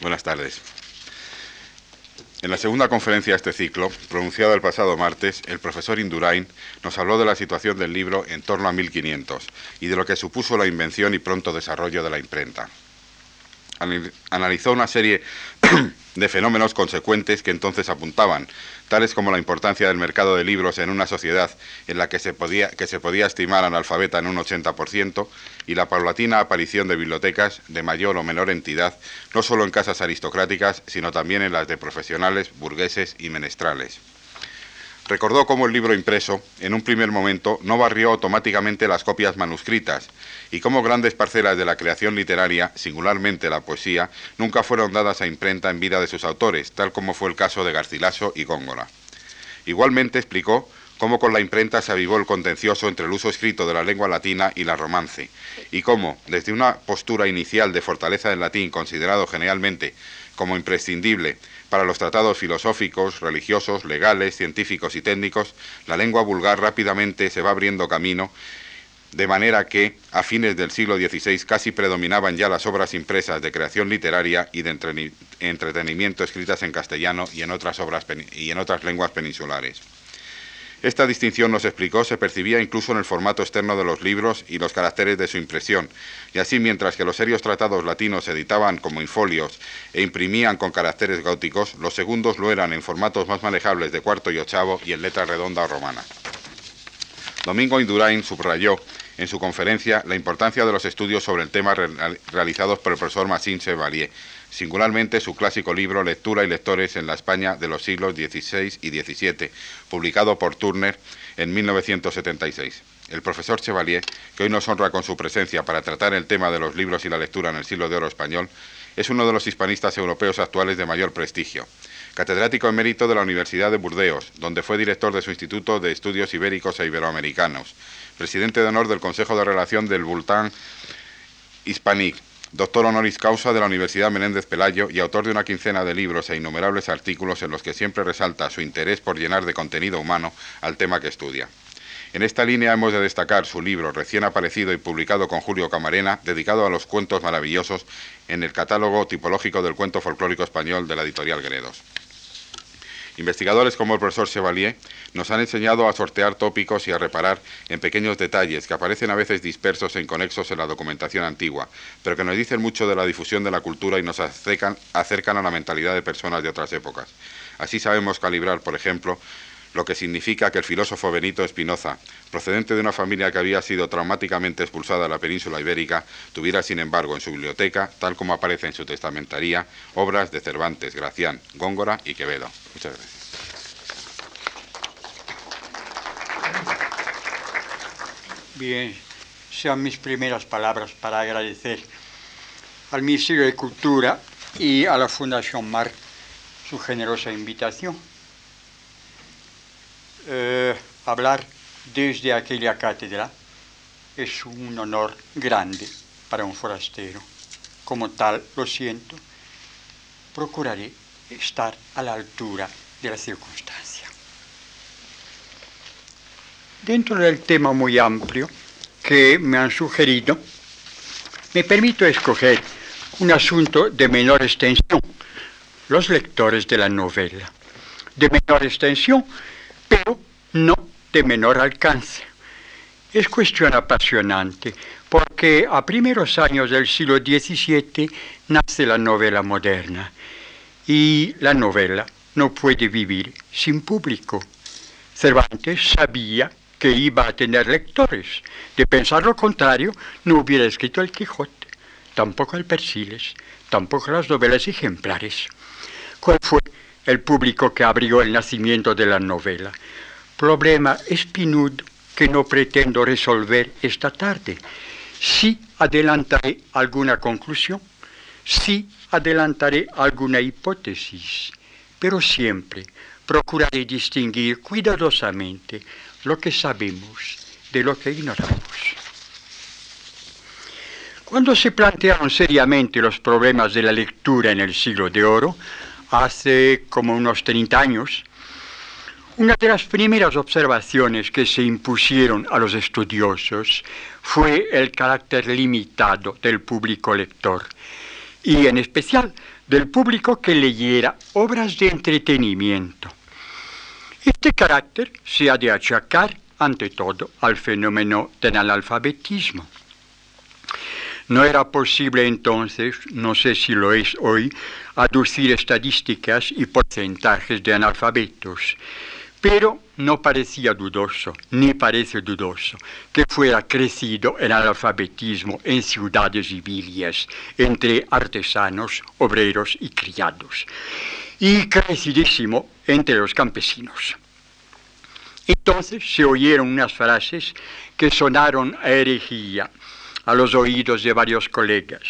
Buenas tardes. En la segunda conferencia de este ciclo, pronunciada el pasado martes, el profesor Indurain nos habló de la situación del libro en torno a 1500 y de lo que supuso la invención y pronto desarrollo de la imprenta. Analizó una serie de fenómenos consecuentes que entonces apuntaban, tales como la importancia del mercado de libros en una sociedad en la que se podía, que se podía estimar analfabeta en un 80%, y la paulatina aparición de bibliotecas de mayor o menor entidad, no solo en casas aristocráticas, sino también en las de profesionales, burgueses y menestrales. Recordó cómo el libro impreso, en un primer momento, no barrió automáticamente las copias manuscritas, y cómo grandes parcelas de la creación literaria, singularmente la poesía, nunca fueron dadas a imprenta en vida de sus autores, tal como fue el caso de Garcilaso y Góngora. Igualmente explicó cómo con la imprenta se avivó el contencioso entre el uso escrito de la lengua latina y la romance, y cómo, desde una postura inicial de fortaleza del latín considerado generalmente como imprescindible para los tratados filosóficos, religiosos, legales, científicos y técnicos, la lengua vulgar rápidamente se va abriendo camino, de manera que a fines del siglo XVI casi predominaban ya las obras impresas de creación literaria y de entretenimiento escritas en castellano y en otras, obras y en otras lenguas peninsulares. Esta distinción, nos explicó, se percibía incluso en el formato externo de los libros y los caracteres de su impresión, y así mientras que los serios tratados latinos se editaban como infolios e imprimían con caracteres góticos, los segundos lo eran en formatos más manejables de cuarto y ochavo y en letra redonda o romana. Domingo Indurain subrayó en su conferencia la importancia de los estudios sobre el tema realizados por el profesor Massin Chevalier, singularmente su clásico libro Lectura y Lectores en la España de los siglos XVI y XVII, publicado por Turner en 1976. El profesor Chevalier, que hoy nos honra con su presencia para tratar el tema de los libros y la lectura en el siglo de oro español, es uno de los hispanistas europeos actuales de mayor prestigio. Catedrático emérito de la Universidad de Burdeos, donde fue director de su Instituto de Estudios Ibéricos e Iberoamericanos, presidente de honor del Consejo de Relación del Bultán Hispanic, doctor honoris causa de la Universidad Menéndez Pelayo y autor de una quincena de libros e innumerables artículos en los que siempre resalta su interés por llenar de contenido humano al tema que estudia. En esta línea hemos de destacar su libro recién aparecido y publicado con Julio Camarena, dedicado a los cuentos maravillosos en el catálogo tipológico del cuento folclórico español de la editorial Gredos. Investigadores como el profesor Chevalier nos han enseñado a sortear tópicos y a reparar en pequeños detalles que aparecen a veces dispersos e inconexos en la documentación antigua, pero que nos dicen mucho de la difusión de la cultura y nos acercan, acercan a la mentalidad de personas de otras épocas. Así sabemos calibrar, por ejemplo, lo que significa que el filósofo Benito Espinoza, procedente de una familia que había sido traumáticamente expulsada de la península ibérica, tuviera, sin embargo, en su biblioteca, tal como aparece en su testamentaría, obras de Cervantes, Gracián, Góngora y Quevedo. Muchas gracias. Bien, sean mis primeras palabras para agradecer al Ministerio de Cultura y a la Fundación MAR su generosa invitación eh, hablar desde aquella cátedra es un honor grande para un forastero. Como tal, lo siento, procuraré estar a la altura de la circunstancia. Dentro del tema muy amplio que me han sugerido, me permito escoger un asunto de menor extensión, los lectores de la novela. De menor extensión pero no de menor alcance. Es cuestión apasionante, porque a primeros años del siglo XVII nace la novela moderna, y la novela no puede vivir sin público. Cervantes sabía que iba a tener lectores. De pensar lo contrario, no hubiera escrito el Quijote, tampoco el Persiles, tampoco las novelas ejemplares. ¿Cuál fue el público que abrió el nacimiento de la novela. Problema espinudo que no pretendo resolver esta tarde. Sí adelantaré alguna conclusión, sí adelantaré alguna hipótesis, pero siempre procuraré distinguir cuidadosamente lo que sabemos de lo que ignoramos. Cuando se plantearon seriamente los problemas de la lectura en el siglo de oro, hace como unos 30 años, una de las primeras observaciones que se impusieron a los estudiosos fue el carácter limitado del público lector y en especial del público que leyera obras de entretenimiento. Este carácter se ha de achacar, ante todo, al fenómeno del analfabetismo. No era posible entonces, no sé si lo es hoy, aducir estadísticas y porcentajes de analfabetos, pero no parecía dudoso, ni parece dudoso, que fuera crecido el analfabetismo en ciudades y villas, entre artesanos, obreros y criados, y crecidísimo entre los campesinos. Entonces se oyeron unas frases que sonaron a herejía, a los oídos de varios colegas.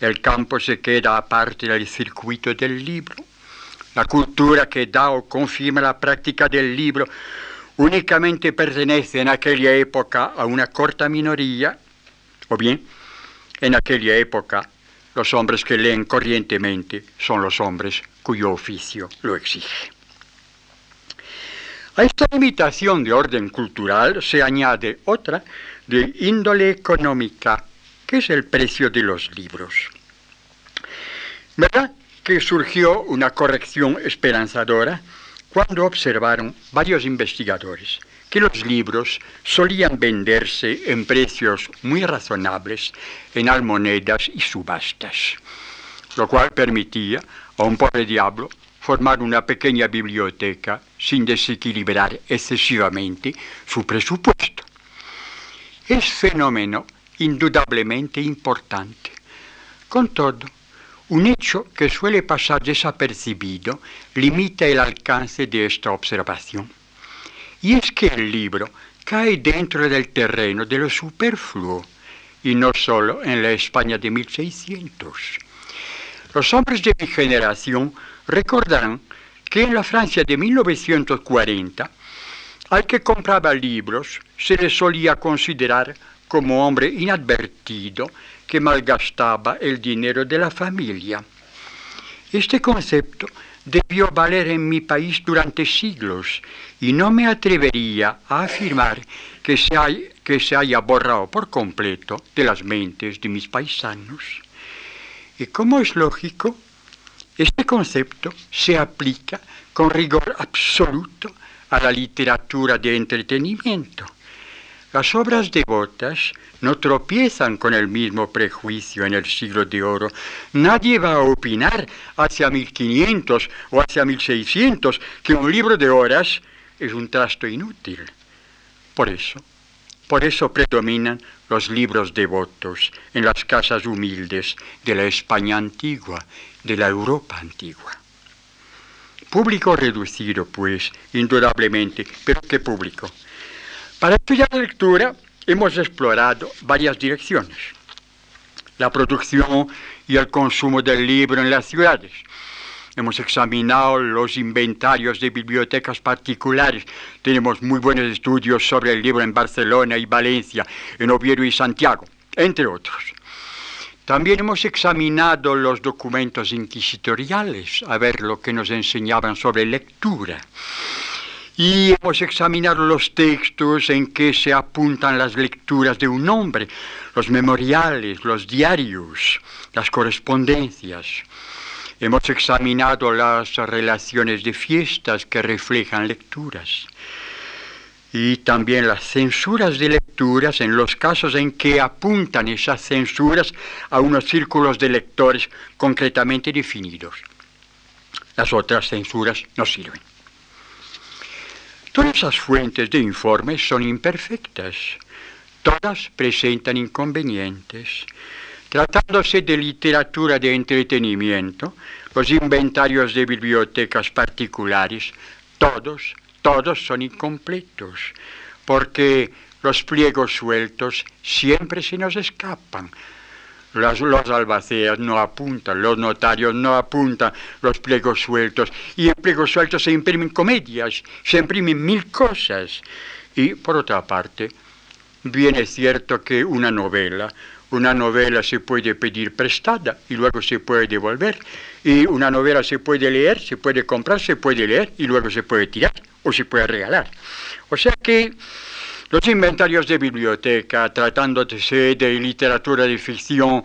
El campo se queda aparte del circuito del libro. La cultura que da o confirma la práctica del libro únicamente pertenece en aquella época a una corta minoría, o bien, en aquella época, los hombres que leen corrientemente son los hombres cuyo oficio lo exige. A esta limitación de orden cultural se añade otra de índole económica, que es el precio de los libros. ¿Verdad que surgió una corrección esperanzadora cuando observaron varios investigadores que los libros solían venderse en precios muy razonables en almonedas y subastas, lo cual permitía a un pobre diablo formar una pequeña biblioteca sin desequilibrar excesivamente su presupuesto. Es fenómeno indudablemente importante. Con todo, un hecho que suele pasar desapercibido limita el alcance de esta observación. Y es que el libro cae dentro del terreno de lo superfluo, y no solo en la España de 1600. Los hombres de mi generación recordarán que en la Francia de 1940, al que compraba libros se le solía considerar como hombre inadvertido que malgastaba el dinero de la familia. Este concepto debió valer en mi país durante siglos y no me atrevería a afirmar que se, que se haya borrado por completo de las mentes de mis paisanos. Y como es lógico, este concepto se aplica con rigor absoluto a la literatura de entretenimiento. Las obras devotas no tropiezan con el mismo prejuicio en el siglo de oro. Nadie va a opinar hacia 1500 o hacia 1600 que un libro de horas es un trasto inútil. Por eso, por eso predominan los libros devotos en las casas humildes de la España antigua, de la Europa antigua. Público reducido, pues, indudablemente, pero ¿qué público? Para estudiar la lectura hemos explorado varias direcciones. La producción y el consumo del libro en las ciudades. Hemos examinado los inventarios de bibliotecas particulares. Tenemos muy buenos estudios sobre el libro en Barcelona y Valencia, en Oviedo y Santiago, entre otros. También hemos examinado los documentos inquisitoriales, a ver lo que nos enseñaban sobre lectura. Y hemos examinado los textos en que se apuntan las lecturas de un hombre, los memoriales, los diarios, las correspondencias. Hemos examinado las relaciones de fiestas que reflejan lecturas y también las censuras de lecturas en los casos en que apuntan esas censuras a unos círculos de lectores concretamente definidos. Las otras censuras no sirven. Todas esas fuentes de informes son imperfectas. Todas presentan inconvenientes. Tratándose de literatura de entretenimiento, los inventarios de bibliotecas particulares, todos todos son incompletos, porque los pliegos sueltos siempre se nos escapan. Los, albaceas no apuntan, los notarios no apuntan los pliegos sueltos. Y en pliegos sueltos se imprimen comedias, se imprimen mil cosas. Y por otra parte, bien es cierto que una novela, una novela se puede pedir prestada y luego se puede devolver. Y una novela se puede leer, se puede comprar, se puede leer y luego se puede tirar o se puede regalar. O sea que los inventarios de biblioteca, tratándose de literatura de ficción,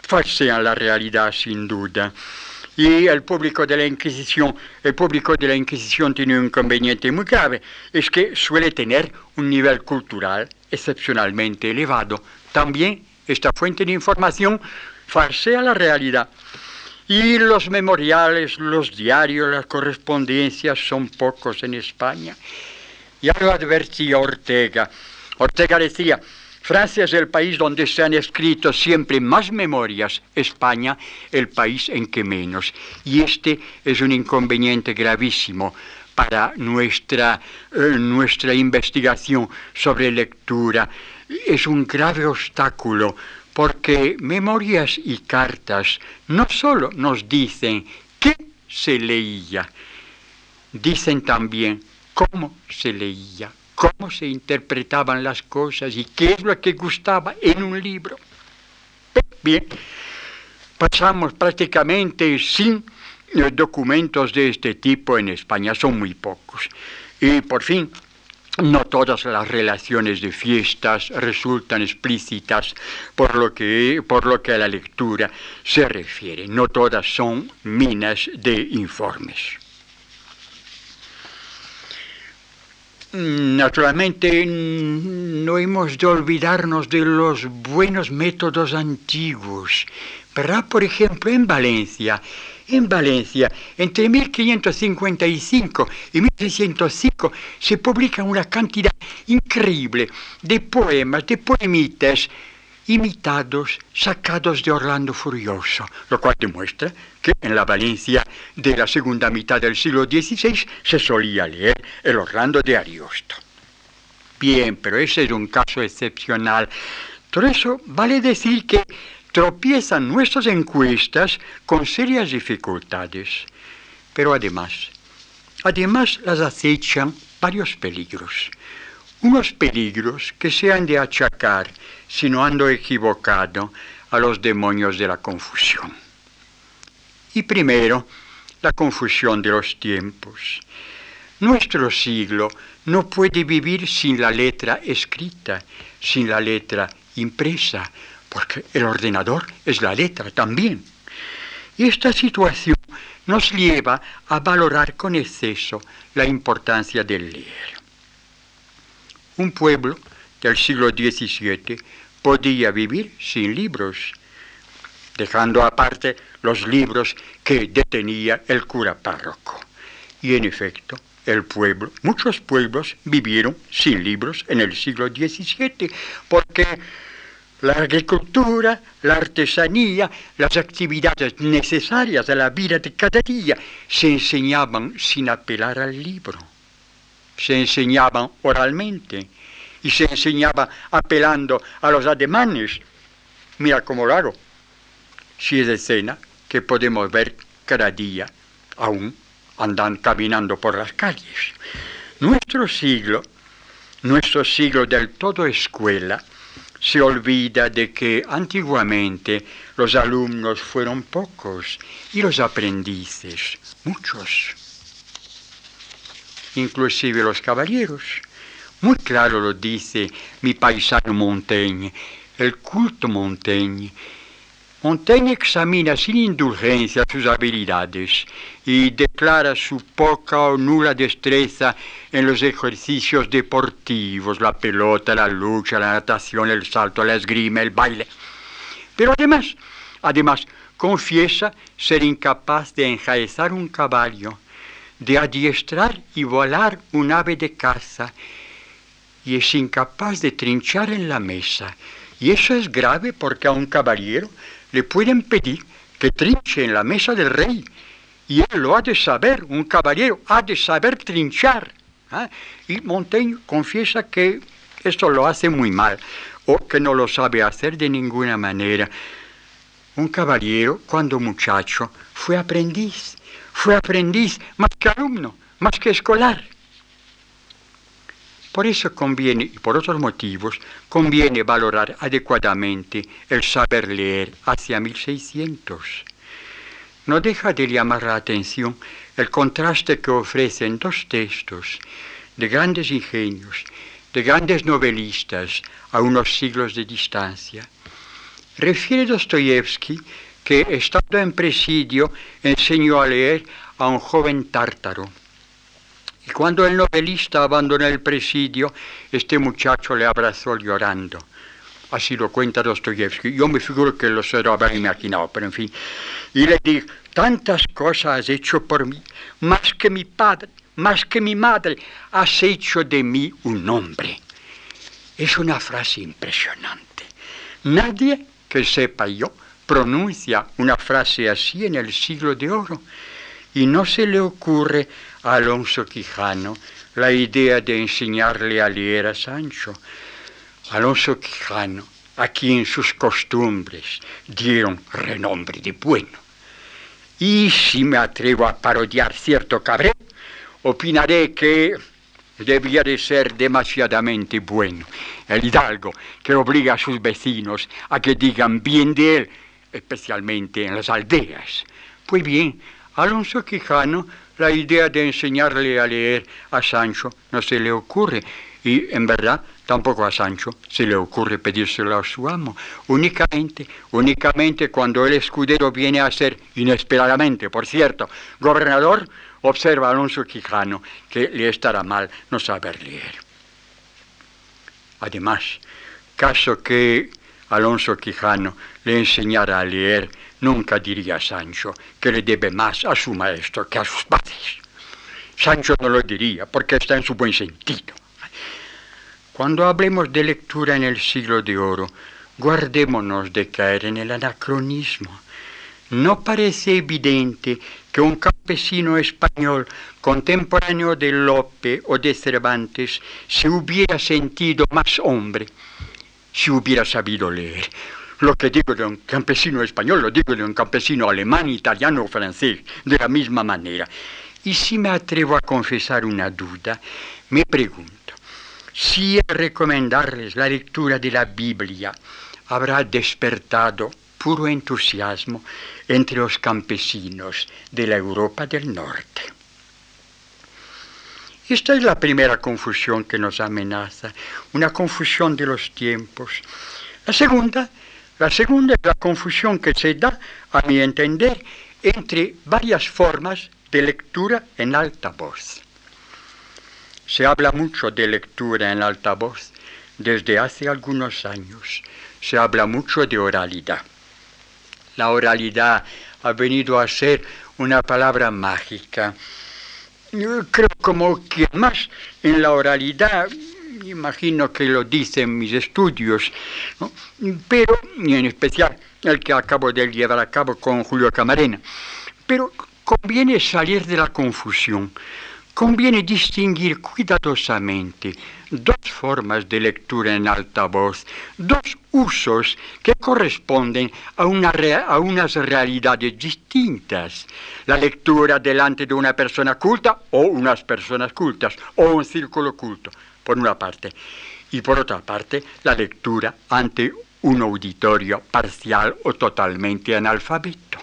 falsean la realidad sin duda. Y el público de la Inquisición, el público de la Inquisición tiene un inconveniente muy grave, es que suele tener un nivel cultural excepcionalmente elevado. También esta fuente de información falsea la realidad. Y los memoriales, los diarios, las correspondencias son pocos en España. Ya lo advertía Ortega. Ortega decía, Francia es el país donde se han escrito siempre más memorias, España el país en que menos. Y este es un inconveniente gravísimo para nuestra, eh, nuestra investigación sobre lectura. Es un grave obstáculo porque memorias y cartas no solo nos dicen qué se leía, dicen también cómo se leía, cómo se interpretaban las cosas y qué es lo que gustaba en un libro. Bien, pasamos prácticamente sin eh, documentos de este tipo en España, son muy pocos. Y por fin, no todas las relaciones de fiestas resultan explícitas por lo que, por lo que a la lectura se refiere. No todas son minas de informes. Naturalmente, no hemos de olvidarnos de los buenos métodos antiguos. ¿Verdad? Por ejemplo, en Valencia, en Valencia, entre 1555 y 1605 se publica una cantidad increíble de poemas, de poemitas imitados, sacados de Orlando Furioso, lo cual demuestra que en la Valencia de la segunda mitad del siglo XVI se solía leer el Orlando de Ariosto. Bien, pero ese es un caso excepcional. Por eso vale decir que tropiezan nuestras encuestas con serias dificultades. Pero además, además las acechan varios peligros. Unos peligros que se han de achacar, si no ando equivocado, a los demonios de la confusión. Y primero, la confusión de los tiempos. Nuestro siglo no puede vivir sin la letra escrita, sin la letra impresa, porque el ordenador es la letra también. Esta situación nos lleva a valorar con exceso la importancia del leer. Un pueblo del siglo XVII podía vivir sin libros, dejando aparte los libros que detenía el cura párroco. Y en efecto, el pueblo, muchos pueblos vivieron sin libros en el siglo XVII, porque la agricultura, la artesanía, las actividades necesarias a la vida de cada día se enseñaban sin apelar al libro. Se enseñaban oralmente y se enseñaba apelando a los ademanes. Mira cómo hago. Si es escena que podemos ver cada día, aún andan caminando por las calles. Nuestro siglo, nuestro siglo del todo escuela, se olvida de que antiguamente los alumnos fueron pocos y los aprendices muchos, inclusive los caballeros. Muy claro lo dice mi paisano Montaigne, el culto Montaigne Montaigne examina sin indulgencia sus habilidades y declara su poca o nula destreza en los ejercicios deportivos, la pelota, la lucha, la natación, el salto, la esgrima, el baile. Pero además, además, confiesa ser incapaz de enjaezar un caballo, de adiestrar y volar un ave de caza, y es incapaz de trinchar en la mesa. Y eso es grave porque a un caballero le pueden pedir que trinche en la mesa del rey. Y él lo ha de saber, un caballero ha de saber trinchar. ¿ah? Y Montaigne confiesa que esto lo hace muy mal, o que no lo sabe hacer de ninguna manera. Un caballero, cuando muchacho, fue aprendiz, fue aprendiz más que alumno, más que escolar. Por eso conviene, y por otros motivos, conviene valorar adecuadamente el saber leer hacia 1600. No deja de llamar la atención el contraste que ofrecen dos textos de grandes ingenios, de grandes novelistas a unos siglos de distancia. Refiere Dostoyevsky que estando en presidio enseñó a leer a un joven tártaro. Y cuando el novelista abandonó el presidio, este muchacho le abrazó llorando. Así lo cuenta Dostoyevsky. Yo me figuro que lo se lo habrá imaginado, pero en fin. Y le dijo, tantas cosas has hecho por mí, más que mi padre, más que mi madre, has hecho de mí un hombre. Es una frase impresionante. Nadie que sepa yo pronuncia una frase así en el siglo de oro y no se le ocurre Alonso Quijano la idea de enseñarle a leer a Sancho. Alonso Quijano, a quien sus costumbres dieron renombre de bueno. Y si me atrevo a parodiar cierto cabré, opinaré que debía de ser demasiadamente bueno. El hidalgo que obliga a sus vecinos a que digan bien de él, especialmente en las aldeas. Pues bien, Alonso Quijano, la idea de enseñarle a leer a Sancho no se le ocurre. Y en verdad tampoco a Sancho se le ocurre pedírselo a su amo. Únicamente, únicamente cuando el escudero viene a ser, inesperadamente, por cierto, gobernador, observa a Alonso Quijano que le estará mal no saber leer. Además, caso que Alonso Quijano le enseñara a leer, nunca diría Sancho que le debe más a su maestro que a sus padres. Sancho no lo diría porque está en su buen sentido. Cuando hablemos de lectura en el siglo de oro, guardémonos de caer en el anacronismo. ¿No parece evidente que un campesino español contemporáneo de Lope o de Cervantes se hubiera sentido más hombre si hubiera sabido leer? Lo que digo de un campesino español, lo digo de un campesino alemán, italiano o francés, de la misma manera. Y si me atrevo a confesar una duda, me pregunto, si recomendarles la lectura de la Biblia habrá despertado puro entusiasmo entre los campesinos de la Europa del Norte. Esta es la primera confusión que nos amenaza, una confusión de los tiempos. La segunda, la segunda es la confusión que se da, a mi entender, entre varias formas de lectura en alta voz. Se habla mucho de lectura en alta voz desde hace algunos años. Se habla mucho de oralidad la oralidad ha venido a ser una palabra mágica. Creo como que más en la oralidad, imagino que lo dicen mis estudios, pero, y en especial el que acabo de llevar a cabo con Julio Camarena, pero conviene salir de la confusión, conviene distinguir cuidadosamente dos formas de lectura en alta voz, dos usos que corresponden a, una a unas realidades distintas. La lectura delante de una persona culta o unas personas cultas o un círculo culto, por una parte. Y por otra parte, la lectura ante un auditorio parcial o totalmente analfabeto.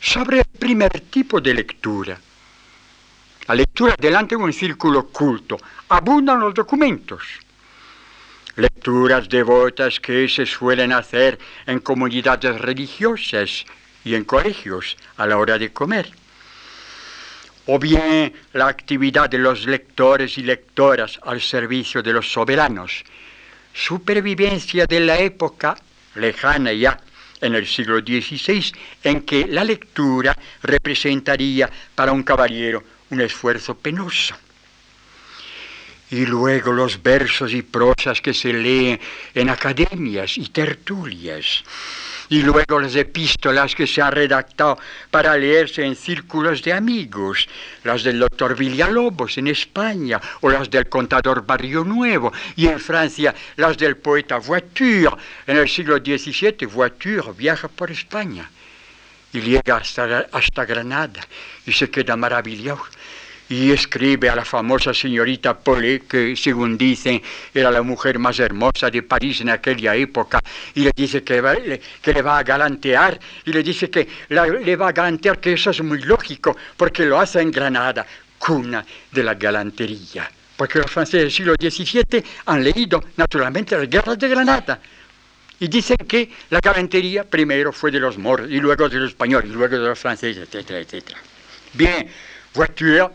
Sobre el primer tipo de lectura, la lectura delante de un círculo culto. Abundan los documentos. Lecturas devotas que se suelen hacer en comunidades religiosas y en colegios a la hora de comer. O bien la actividad de los lectores y lectoras al servicio de los soberanos. Supervivencia de la época lejana ya en el siglo XVI, en que la lectura representaría para un caballero un esfuerzo penoso. Y luego los versos y prosas que se leen en academias y tertulias. Y luego las epístolas que se han redactado para leerse en círculos de amigos, las del doctor Villalobos en España, o las del contador Barrio Nuevo, y en Francia las del poeta Voiture. En el siglo XVII, Voiture viaja por España y llega hasta, hasta Granada y se queda maravillado y escribe a la famosa señorita Polé, que según dicen era la mujer más hermosa de París en aquella época, y le dice que, que le va a galantear, y le dice que le va a galantear, que eso es muy lógico, porque lo hace en Granada, cuna de la galantería. Porque los franceses del siglo XVII han leído naturalmente las guerras de Granada. Y dicen que la galantería primero fue de los moros y luego de los españoles, y luego de los franceses, etcétera, etcétera. Bien, Voiture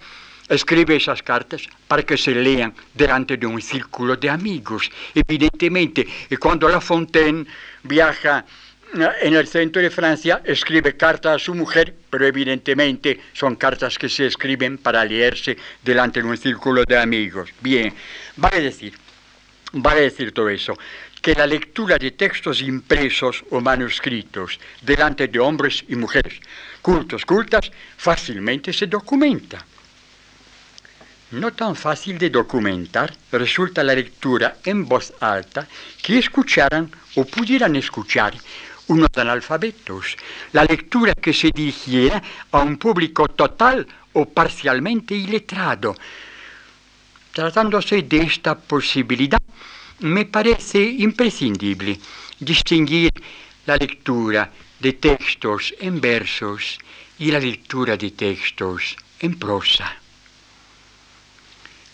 escribe esas cartas para que se lean delante de un círculo de amigos, evidentemente. Y cuando La Fontaine viaja eh, en el centro de Francia, escribe cartas a su mujer, pero evidentemente son cartas que se escriben para leerse delante de un círculo de amigos. Bien, vale decir, vale decir todo eso, que la lectura de textos impresos o manuscritos delante de hombres y mujeres cultos, cultas, fácilmente se documenta. No tan fácil de documentar resulta la lectura en voz alta que escucharan o pudieran escuchar unos analfabetos, la lectura que se dirigiera a un público total o parcialmente iletrado. Tratándose de esta posibilidad, me parece imprescindible distinguir la lectura de textos en versos y la lectura de textos en prosa.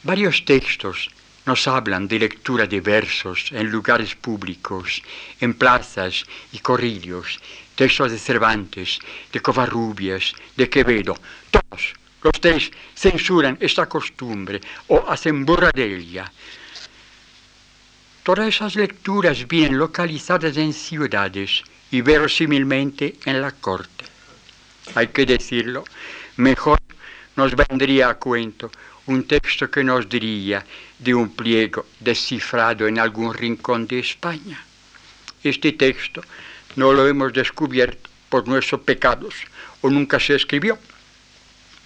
Varios textos nos hablan de lectura de versos en lugares públicos, en plazas y corrillos, textos de Cervantes, de Covarrubias, de Quevedo, todos los tres censuran esta costumbre o hacen burla de ella. Todas esas lecturas vienen localizadas en ciudades y verosímilmente en la corte. Hay que decirlo, mejor nos vendría a cuento un texto que nos diría de un pliego descifrado en algún rincón de España. Este texto no lo hemos descubierto por nuestros pecados o nunca se escribió,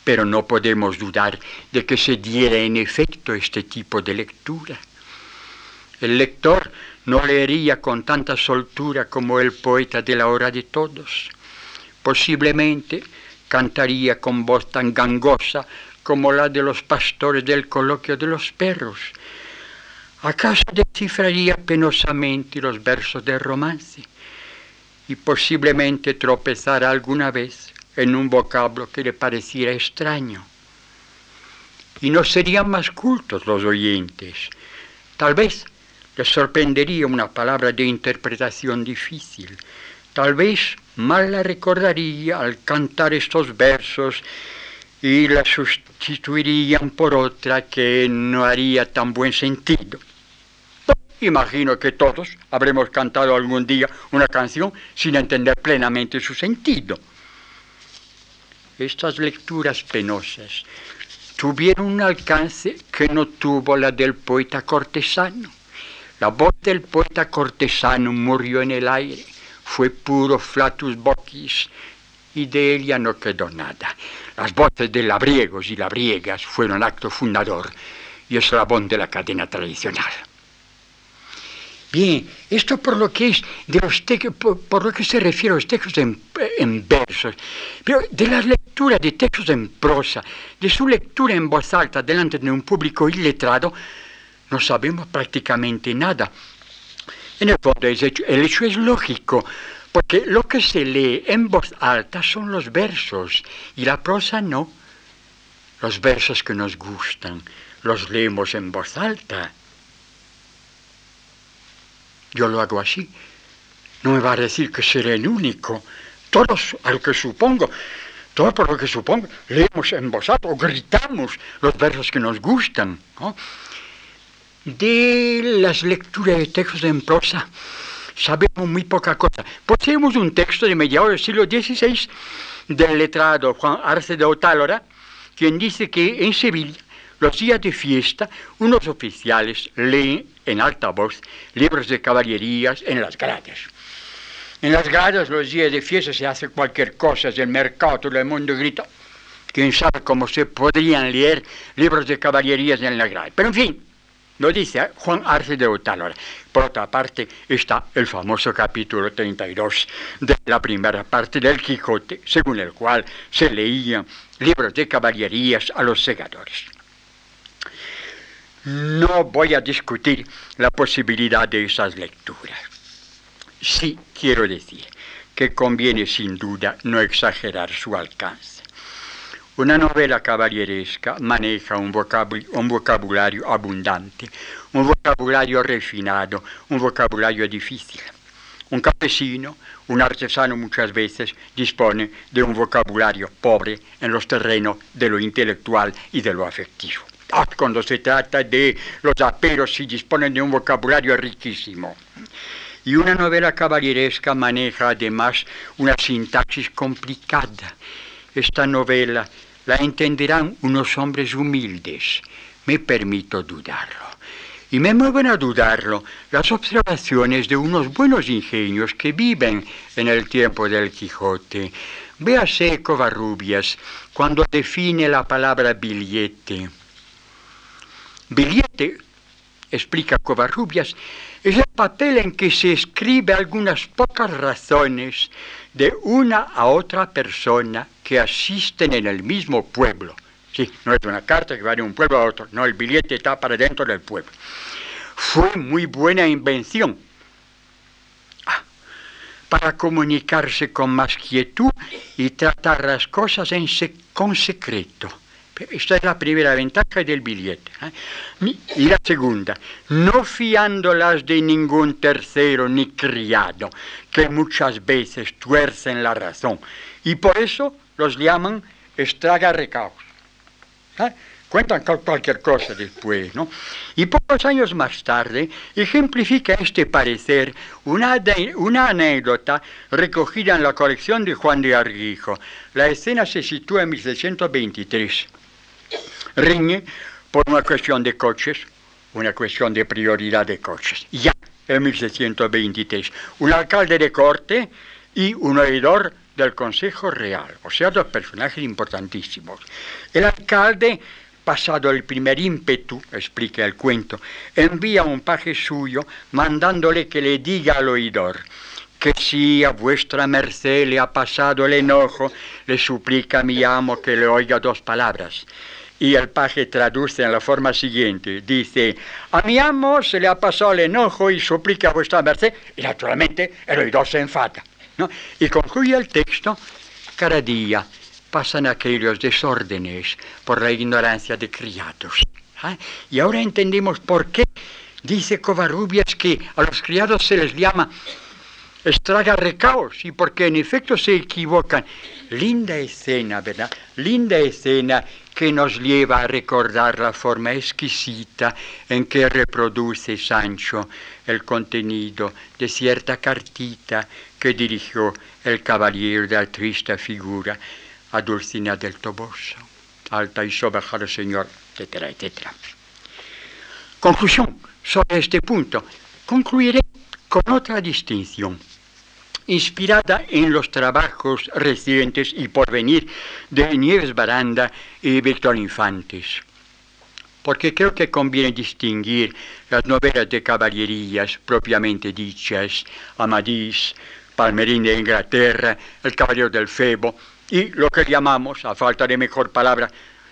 pero no podemos dudar de que se diera en efecto este tipo de lectura. El lector no leería con tanta soltura como el poeta de la hora de todos. Posiblemente cantaría con voz tan gangosa como la de los pastores del coloquio de los perros. ¿Acaso descifraría penosamente los versos de romance? Y posiblemente tropezara alguna vez en un vocablo que le pareciera extraño. Y no serían más cultos los oyentes. Tal vez les sorprendería una palabra de interpretación difícil. Tal vez mal la recordaría al cantar estos versos y la sustituirían por otra que no haría tan buen sentido. Imagino que todos habremos cantado algún día una canción sin entender plenamente su sentido. Estas lecturas penosas tuvieron un alcance que no tuvo la del poeta cortesano. La voz del poeta cortesano murió en el aire, fue puro flatus vocis y de ella no quedó nada. Las voces de labriegos y labriegas fueron acto fundador y eslabón de la cadena tradicional. Bien, esto por lo que es de los por, lo que se refiere a los textos en, en, versos, pero de la lectura de textos en prosa, de su lectura en voz alta delante de un público iletrado, no sabemos prácticamente nada. En el fondo, el hecho es lógico, porque lo que se lee en voz alta son los versos y la prosa no. Los versos que nos gustan los leemos en voz alta. Yo lo hago así. No me va a decir que seré el único. Todos, a lo que supongo, todos por lo que supongo, leemos en voz alta o gritamos los versos que nos gustan. De las lecturas de textos en prosa, sabemos muy poca cosa. Poseemos un texto de mediados del siglo XVI del letrado Juan Arce de Otálora, quien dice que en Sevilla, los días de fiesta, unos oficiales leen en alta voz libros de caballerías en las gradas. En las gradas los días de fiesta se hace cualquier cosa, el mercado, todo el mundo grita. Quién sabe cómo se podrían leer libros de caballerías en las gradas. Pero en fin, lo dice Juan Arce de Otálora. Por otra parte está el famoso capítulo 32 de la primera parte del Quijote, según el cual se leían libros de caballerías a los segadores. No voy a discutir la posibilidad de esas lecturas. Sí quiero decir que conviene sin duda no exagerar su alcance. Una novela caballeresca maneja un vocabulario, abundante, un vocabulario refinado, un vocabulario difícil. Un campesino, un artesano muchas veces dispone de un vocabulario pobre en los terrenos de lo intelectual y de lo afectivo. Ah, cuando se trata de los aperos, sí disponen de un vocabulario riquísimo. Y una novela caballeresca maneja además una sintaxis complicada. Esta novela la entenderán unos hombres humildes. Me permito dudarlo. Y me mueven a dudarlo las observaciones de unos buenos ingenios que viven en el tiempo del Quijote. Véase Covarrubias cuando define la palabra billete. Billete, explica Covarrubias, es el papel en que se escribe algunas pocas razones de una a otra persona que asisten en el mismo pueblo. Sí, no es una carta que va de un pueblo a otro, no, el billete está para dentro del pueblo. Fue muy buena invención ah, para comunicarse con más quietud y tratar las cosas en con secreto. Esta es la primera ventaja del billete. ¿eh? Y la segunda, no fiándolas de ningún tercero ni criado, que muchas veces tuercen la razón. Y por eso los llaman estragarrecaos. ¿eh? Cuentan cualquier cosa después, ¿no? Y pocos años más tarde ejemplifica este parecer una, una anécdota recogida en la colección de Juan de Arguijo. La escena se sitúa en 1623 riñe por una cuestión de coches, una cuestión de prioridad de coches. Ya en 1623, un alcalde de corte y un oidor del Consejo Real, o sea, dos personajes importantísimos. El alcalde, pasado el primer ímpetu, explica el cuento, envía a un paje suyo mandándole que le diga al oidor, que si a vuestra merced le ha pasado el enojo, le suplica a mi amo que le oiga dos palabras. Y el paje traduce en la forma siguiente. Dice, a mi amo se le ha pasado el enojo y suplica a vuestra merced. Y naturalmente el oidor se enfada. Y concluye el texto, cada día pasan aquellos desórdenes por la ignorancia de criados. ¿ah? Y ahora entendemos por qué dice Covarrubias que a los criados se les llama estraga recaos y porque en efecto se equivocan. Linda escena, ¿verdad? Linda escena que nos lleva a recordar la forma exquisita en que reproduce Sancho el contenido de cierta cartita que dirigió el caballero de triste figura a Dulcinea del Toboso, alta y soberana señor, etcétera, etcétera. Conclusión sobre este punto. Concluiré con otra distinción inspirada en los trabajos recientes y por venir de Nieves Baranda y Víctor Infantes. Porque creo que conviene distinguir las novelas de caballerías propiamente dichas, Amadís, Palmerín de Inglaterra, El Caballero del Febo, y lo que llamamos, a falta de mejor palabra,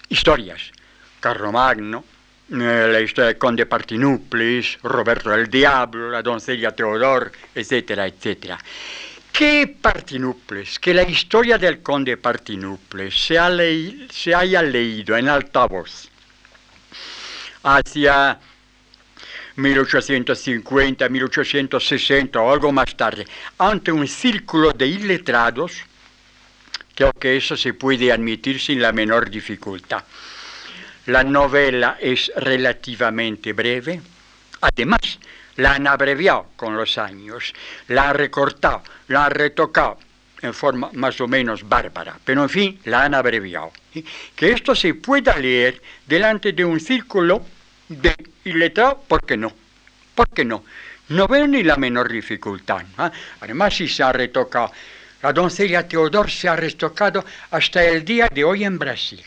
historias. Carlomagno, eh, la historia del conde Partinuplis, Roberto el Diablo, la doncella Teodor, etcétera, etcétera. Que Partinuples, que la historia del conde Partinuples se, se haya leído en alta voz hacia 1850, 1860 o algo más tarde, ante un círculo de iletrados, creo que eso se puede admitir sin la menor dificultad. La novela es relativamente breve, además la han abreviado con los años, la han recortado, la han retocado en forma más o menos bárbara, pero en fin, la han abreviado. Que esto se pueda leer delante de un círculo de iletrado, ¿por qué no? ¿Por qué no? No veo ni la menor dificultad. Además, si se ha retocado, la doncella Teodor se ha retocado hasta el día de hoy en Brasil.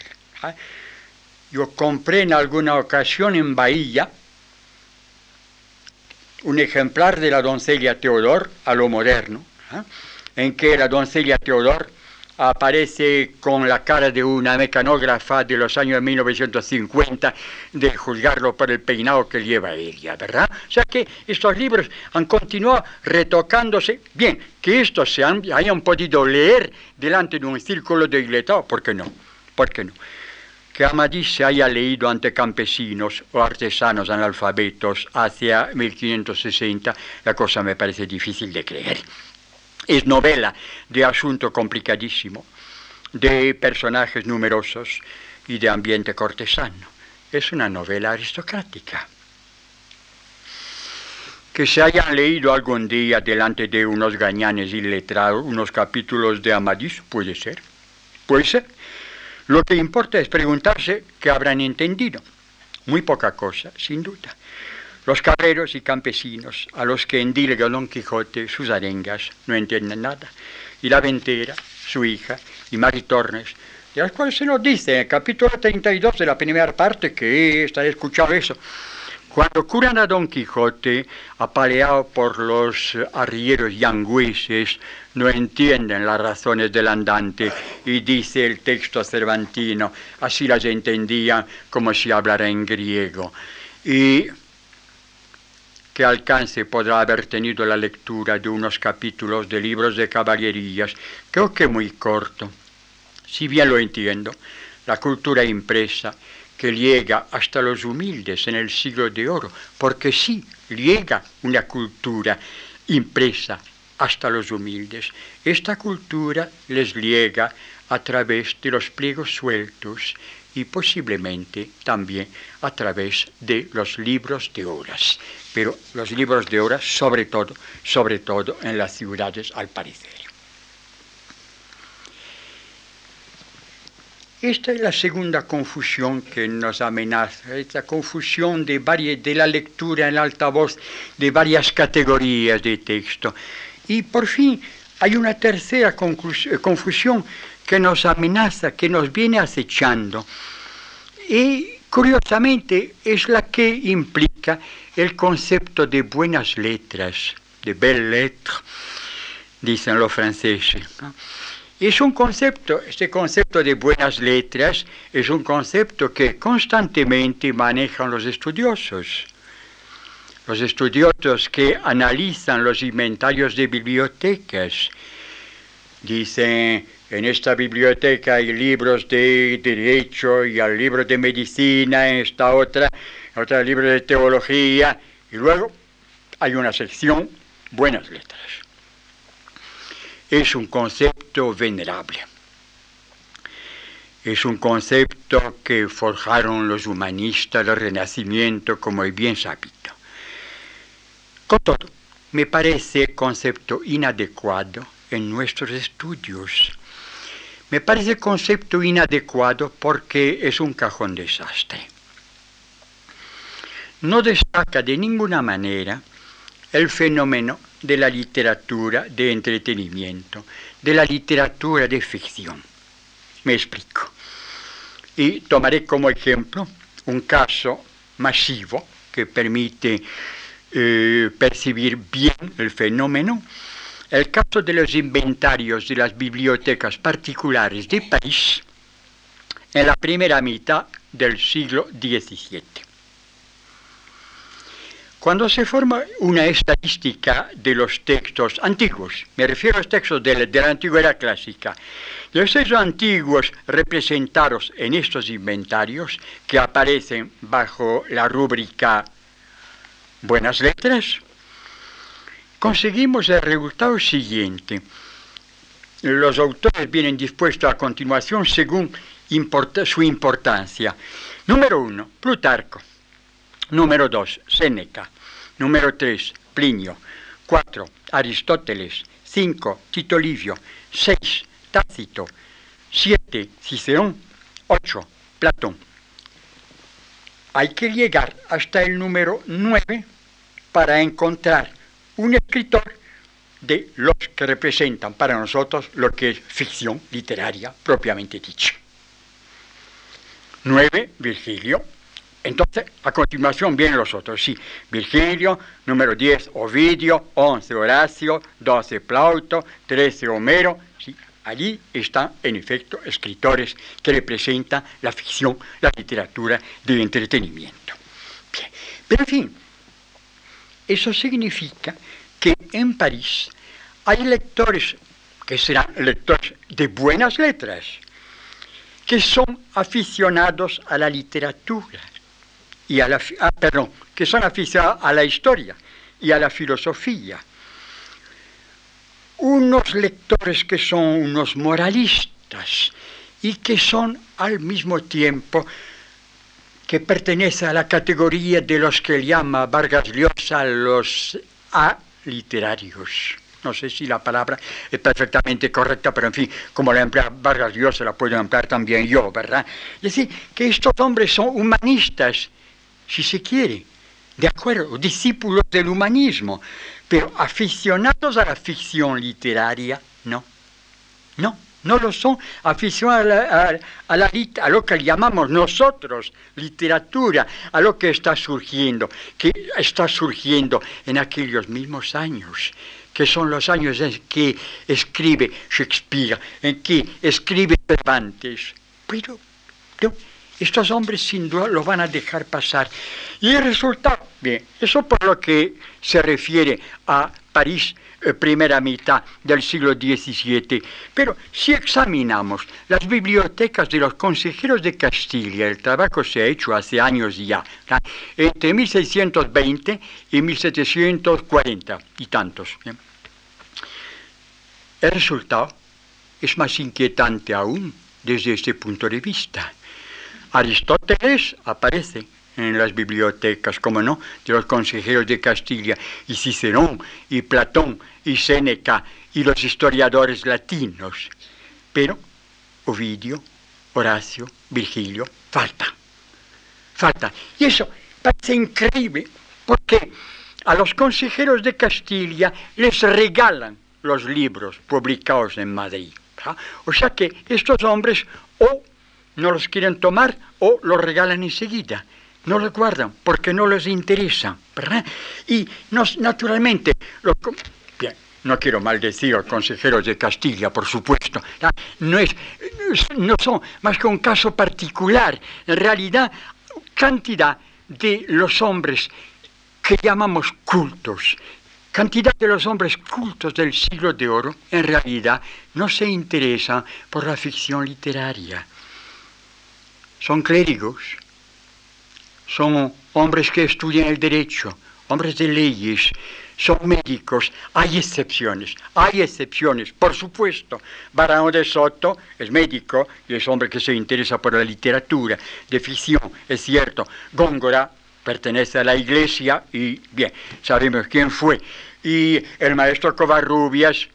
Yo compré en alguna ocasión en Bahía un ejemplar de la doncella Teodor a lo moderno, ¿ah? en que la doncella Teodor aparece con la cara de una mecanógrafa de los años 1950, de juzgarlo por el peinado que lleva ella, ¿verdad? O sea que estos libros han continuado retocándose. Bien, que estos se hayan podido leer delante de un círculo de iglesias, ¿por qué no? ¿Por qué no? que Amadís se haya leído ante campesinos o artesanos analfabetos hacia 1560, la cosa me parece difícil de creer. Es novela de asunto complicadísimo, de personajes numerosos y de ambiente cortesano. Es una novela aristocrática. Que se hayan leído algún día delante de unos gañanes iletrados unos capítulos de Amadís, puede ser. Puede ser lo que importa es preguntarse qué habrán entendido. Muy poca cosa, sin duda. Los carreros y campesinos, a los que endilga Don Quijote sus arengas, no entienden nada. Y la ventera, su hija, y Maritornes, de las cuales se nos dice en el capítulo 32 de la primera parte que está escuchado eso, cuando curan a Don Quijote, apaleado por los arrieros yangüeses, no entienden las razones del andante y dice el texto cervantino, así las entendían como si hablara en griego. Y qué alcance podrá haber tenido la lectura de unos capítulos de libros de caballerías, creo que muy corto. Si bien lo entiendo, la cultura impresa que llega hasta los humildes en el siglo de oro, porque sí, llega una cultura impresa hasta los humildes. Esta cultura les llega a través de los pliegos sueltos y posiblemente también a través de los libros de horas. Pero los libros de horas sobre todo, sobre todo en las ciudades al parecer. Esta es la segunda confusión que nos amenaza, esta confusión de, la lectura en alta voz de varias categorías de texto. Y por fin hay una tercera confusión que nos amenaza, que nos viene acechando. Y curiosamente es la que implica el concepto de buenas letras, de belles lettres, dicen los franceses. Es un concepto, este concepto de buenas letras es un concepto que constantemente manejan los estudiosos. Los estudiosos que analizan los inventarios de bibliotecas dicen, en esta biblioteca hay libros de derecho y hay libros de medicina, en esta otra, otra libro de teología, y luego hay una sección buenas letras es un concepto venerable. Es un concepto que forjaron los humanistas del Renacimiento, como es bien sabido. Con todo, me parece concepto inadecuado en nuestros estudios. Me parece concepto inadecuado porque es un cajón desastre. No destaca de ninguna manera el fenómeno de la literatura de entretenimiento, de la literatura de ficción. Me explico. Y tomaré como ejemplo un caso masivo que permite eh, percibir bien el fenómeno, el caso de los inventarios de las bibliotecas particulares de París en la primera mitad del siglo XVII. Cuando se forma una estadística de los textos antiguos, me refiero a los textos de la, antigüedad clásica, los textos antiguos representados en estos inventarios que aparecen bajo la rúbrica Buenas Letras, conseguimos el resultado siguiente. Los autores vienen dispuestos a continuación según su importancia. Número uno, Plutarco. Número 2, Séneca. Número 3, Plinio. 4, Aristóteles. 5, Tito Livio. 6, Tácito. 7, Cicerón. 8, Platón. Hay que llegar hasta el número 9 para encontrar un escritor de los que representan para nosotros lo que es ficción literaria propiamente dicha. 9, Virgilio, entonces, a continuación vienen los otros, sí. Virgilio, número 10, Ovidio, 11, Horacio, 12, Plauto, 13, Homero. Sí, allí están, en efecto, escritores que representan la ficción, la literatura de entretenimiento. Bien. Pero, en fin, eso significa que en París hay lectores que serán lectores de buenas letras, que son aficionados a la literatura y a la, ah, perdón, que son aficionados a la historia y a la filosofía. Unos lectores que son unos moralistas y que son al mismo tiempo que pertenecen a la categoría de los que llama Vargas Llosa los literarios. No sé si la palabra es perfectamente correcta, pero en fin, como la emplea Vargas Llosa, la puedo emplear también yo, ¿verdad? Es decir, que estos hombres son humanistas, si se quiere, de acuerdo, discípulos del humanismo, pero aficionados a la ficción literaria, no, no, no lo son, aficionados a, la, a, lo que llamamos nosotros literatura, a lo que está surgiendo, que está surgiendo en aquellos mismos años que son los años en que escribe Shakespeare, en que escribe Cervantes. Pero estos hombres sin duda lo van a dejar pasar. Y el resultado, bien, eso por lo que se refiere a París, eh, primera mitad del siglo XVII. Pero si examinamos las bibliotecas de los consejeros de Castilla, el trabajo se ha hecho hace años ya, entre 1620 y 1740 y tantos. El resultado es más inquietante aún desde este punto de vista. Aristóteles aparece en las bibliotecas, como no, de los consejeros de Castilla, y Cicerón, y Platón, y Séneca, y los historiadores latinos. Pero Ovidio, Horacio, Virgilio, falta. Falta. Y eso parece increíble, porque a los consejeros de Castilla les regalan los libros publicados en Madrid. O sea que estos hombres o no los quieren tomar o los regalan enseguida. No los guardan porque no les interesa. Y naturalmente, no quiero maldecir a consejeros de Castilla, por supuesto. No, es, no son más que un caso particular. En realidad, cantidad de los hombres que llamamos cultos, cantidad de los hombres cultos del siglo de oro, en realidad, no se interesan por la ficción literaria son clérigos, son hombres que estudian el derecho, hombres de leyes, son médicos. Hay excepciones, hay excepciones, por supuesto. Barão de Soto es médico y es hombre que se interesa por la literatura de ficción, es cierto. Góngora pertenece a la iglesia y bien, sabemos quién fue. Y el maestro Covarrubias,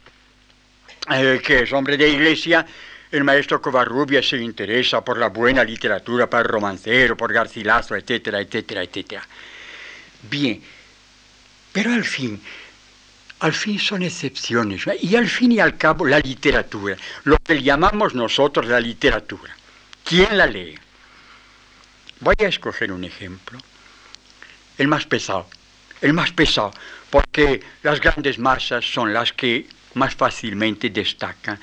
eh, que es hombre de iglesia, el maestro Covarrubias se interesa por la buena literatura para el romancero, por Garcilaso, etcétera, etcétera, etcétera. Bien, pero al fin, al fin son excepciones. Y al fin y al cabo, la literatura, lo que llamamos nosotros la literatura, ¿quién la lee? Voy a escoger un ejemplo, el más pesado, el más pesado, porque las grandes masas son las que más fácilmente destacan.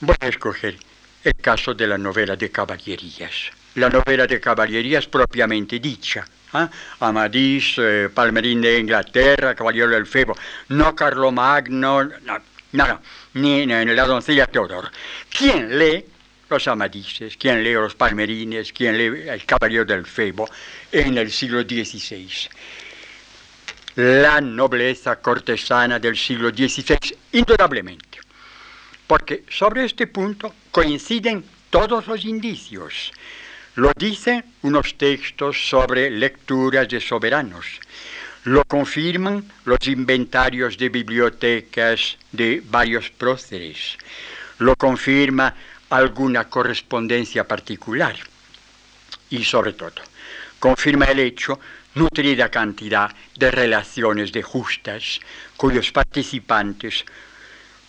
Voy a escoger el caso de la novela de caballerías. La novela de caballerías propiamente dicha. ¿ah? Amadís, eh, Palmerín de Inglaterra, Caballero del Febo, no Carlomagno, no, no, ni, ni, la doncella Teodoro. ¿Quién lee los Amadises? ¿Quién lee los Palmerines? ¿Quién lee el Caballero del Febo en el siglo XVI? La nobleza cortesana del siglo XVI, indudablemente porque sobre este punto coinciden todos los indicios. Lo dicen unos textos sobre lecturas de soberanos. Lo confirman los inventarios de bibliotecas de varios próceres. Lo confirma alguna correspondencia particular. Y sobre todo, confirma el hecho nutrida cantidad de relaciones de justas cuyos participantes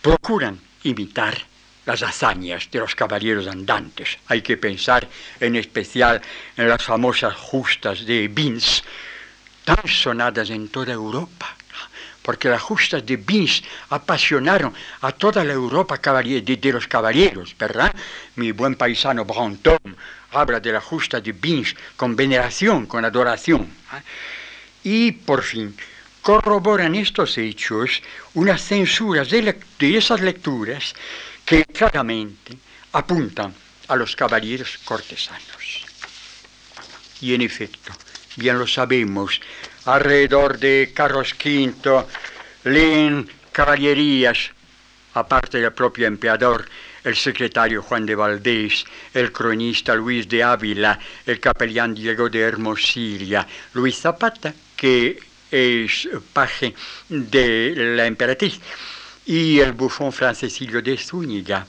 procuran imitar las hazañas de los caballeros andantes. Hay que pensar en especial en las famosas justas de Vince, tan sonadas en toda Europa, porque las justas de Vince apasionaron a toda la Europa de, los caballeros, ¿verdad? Mi buen paisano Brantôme habla de la justa de Vince con veneración, con adoración. Y por fin, corroboran estos hechos unas censuras de, esas lecturas que claramente apuntan a los caballeros cortesanos. Y en efecto, bien lo sabemos, alrededor de Carlos V leen caballerías, aparte del propio emperador, el secretario Juan de Valdés, el cronista Luis de Ávila, el capellán Diego de Hermosilla, Luis Zapata, que es paje de la emperatriz, y el bufón Francesilo de Zúñiga.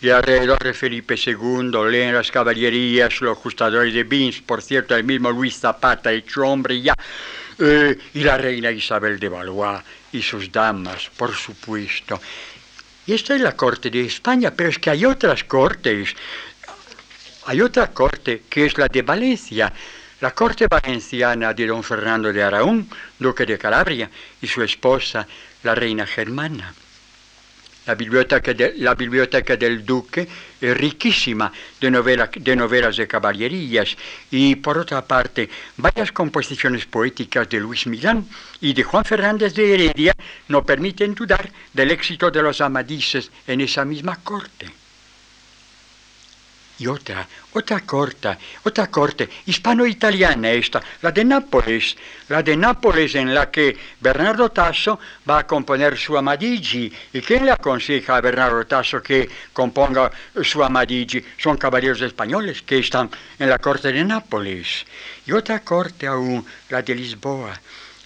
Y alrededor de Felipe II leen las caballerías, los ajustadores de Vins, por cierto, el mismo Luis Zapata, hecho hombre ya, eh, y la reina Isabel de Valois y sus damas, por supuesto. Y esta es la corte de España, pero es que hay otras cortes. Hay otra corte que es la de Valencia, la corte valenciana de don Fernando de Araún, duque de Calabria, y su esposa, la reina germana. La biblioteca, la biblioteca, del duque es riquísima de, de novelas de caballerías y por otra parte varias composiciones poéticas de Luis Milán y de Juan Fernández de Heredia no permiten dudar del éxito de los amadises en esa misma corte y otra, otra corte, otra corte hispano-italiana esta, la de Nápoles, la de Nápoles en la que Bernardo Tasso va a componer su Amadigi. ¿Y quién le aconseja a Bernardo Tasso que componga su Amadigi? Son caballeros españoles que están en la corte de Nápoles. Y otra corte aún, la de Lisboa,